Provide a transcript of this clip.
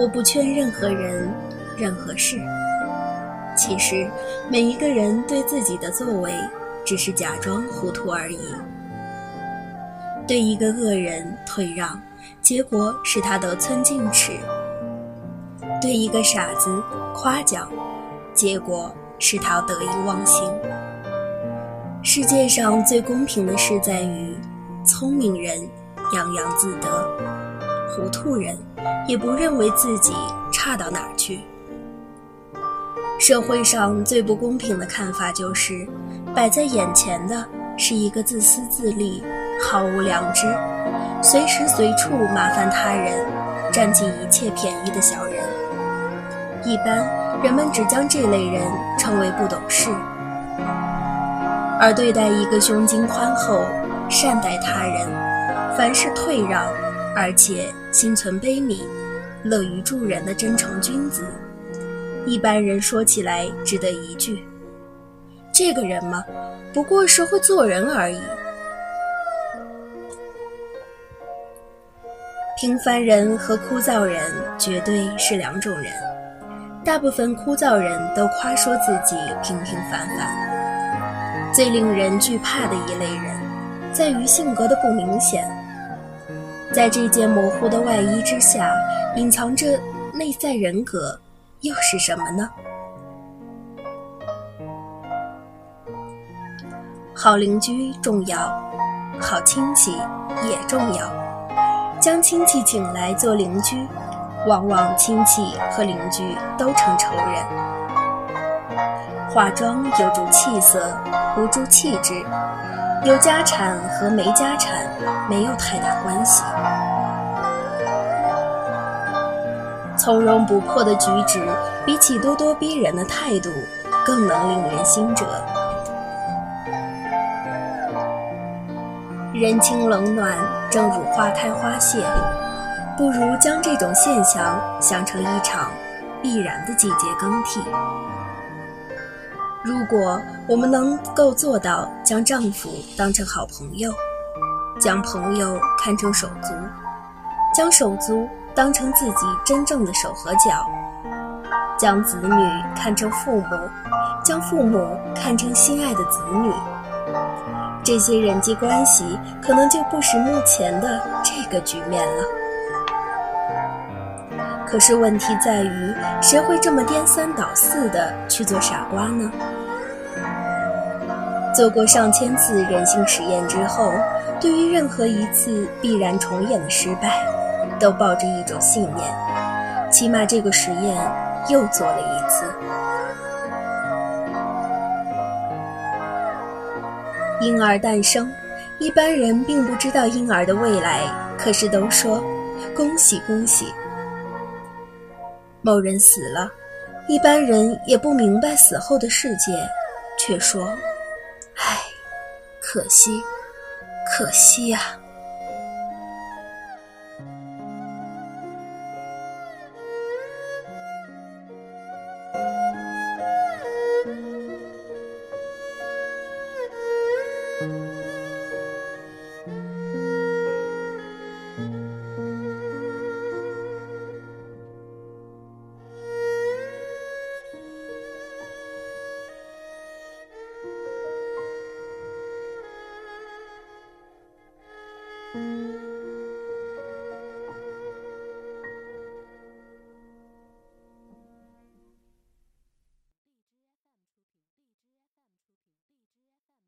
我不劝任何人、任何事。其实，每一个人对自己的作为，只是假装糊涂而已。对一个恶人退让，结果使他得寸进尺；对一个傻子夸奖，结果使他得意忘形。世界上最公平的事在于，聪明人洋洋自得，糊涂人也不认为自己差到哪儿去。社会上最不公平的看法就是，摆在眼前的是一个自私自利。毫无良知，随时随处麻烦他人，占尽一切便宜的小人。一般人们只将这类人称为不懂事，而对待一个胸襟宽厚、善待他人、凡事退让，而且心存悲悯、乐于助人的真诚君子，一般人说起来只得一句：“这个人嘛，不过是会做人而已。”平凡人和枯燥人绝对是两种人。大部分枯燥人都夸说自己平平凡凡。最令人惧怕的一类人，在于性格的不明显。在这件模糊的外衣之下，隐藏着内在人格，又是什么呢？好邻居重要，好亲戚也重要。将亲戚请来做邻居，往往亲戚和邻居都成仇人。化妆有助气色，无助气质；有家产和没家产没有太大关系。从容不迫的举止，比起咄咄逼人的态度，更能令人心折。人情冷暖，正如花开花谢，不如将这种现象想成一场必然的季节更替。如果我们能够做到将丈夫当成好朋友，将朋友看成手足，将手足当成自己真正的手和脚，将子女看成父母，将父母看成心爱的子女。这些人际关系可能就不是目前的这个局面了。可是问题在于，谁会这么颠三倒四的去做傻瓜呢？做过上千次人性实验之后，对于任何一次必然重演的失败，都抱着一种信念：起码这个实验又做了一次。婴儿诞生，一般人并不知道婴儿的未来，可是都说恭喜恭喜。某人死了，一般人也不明白死后的世界，却说：“唉，可惜，可惜呀。”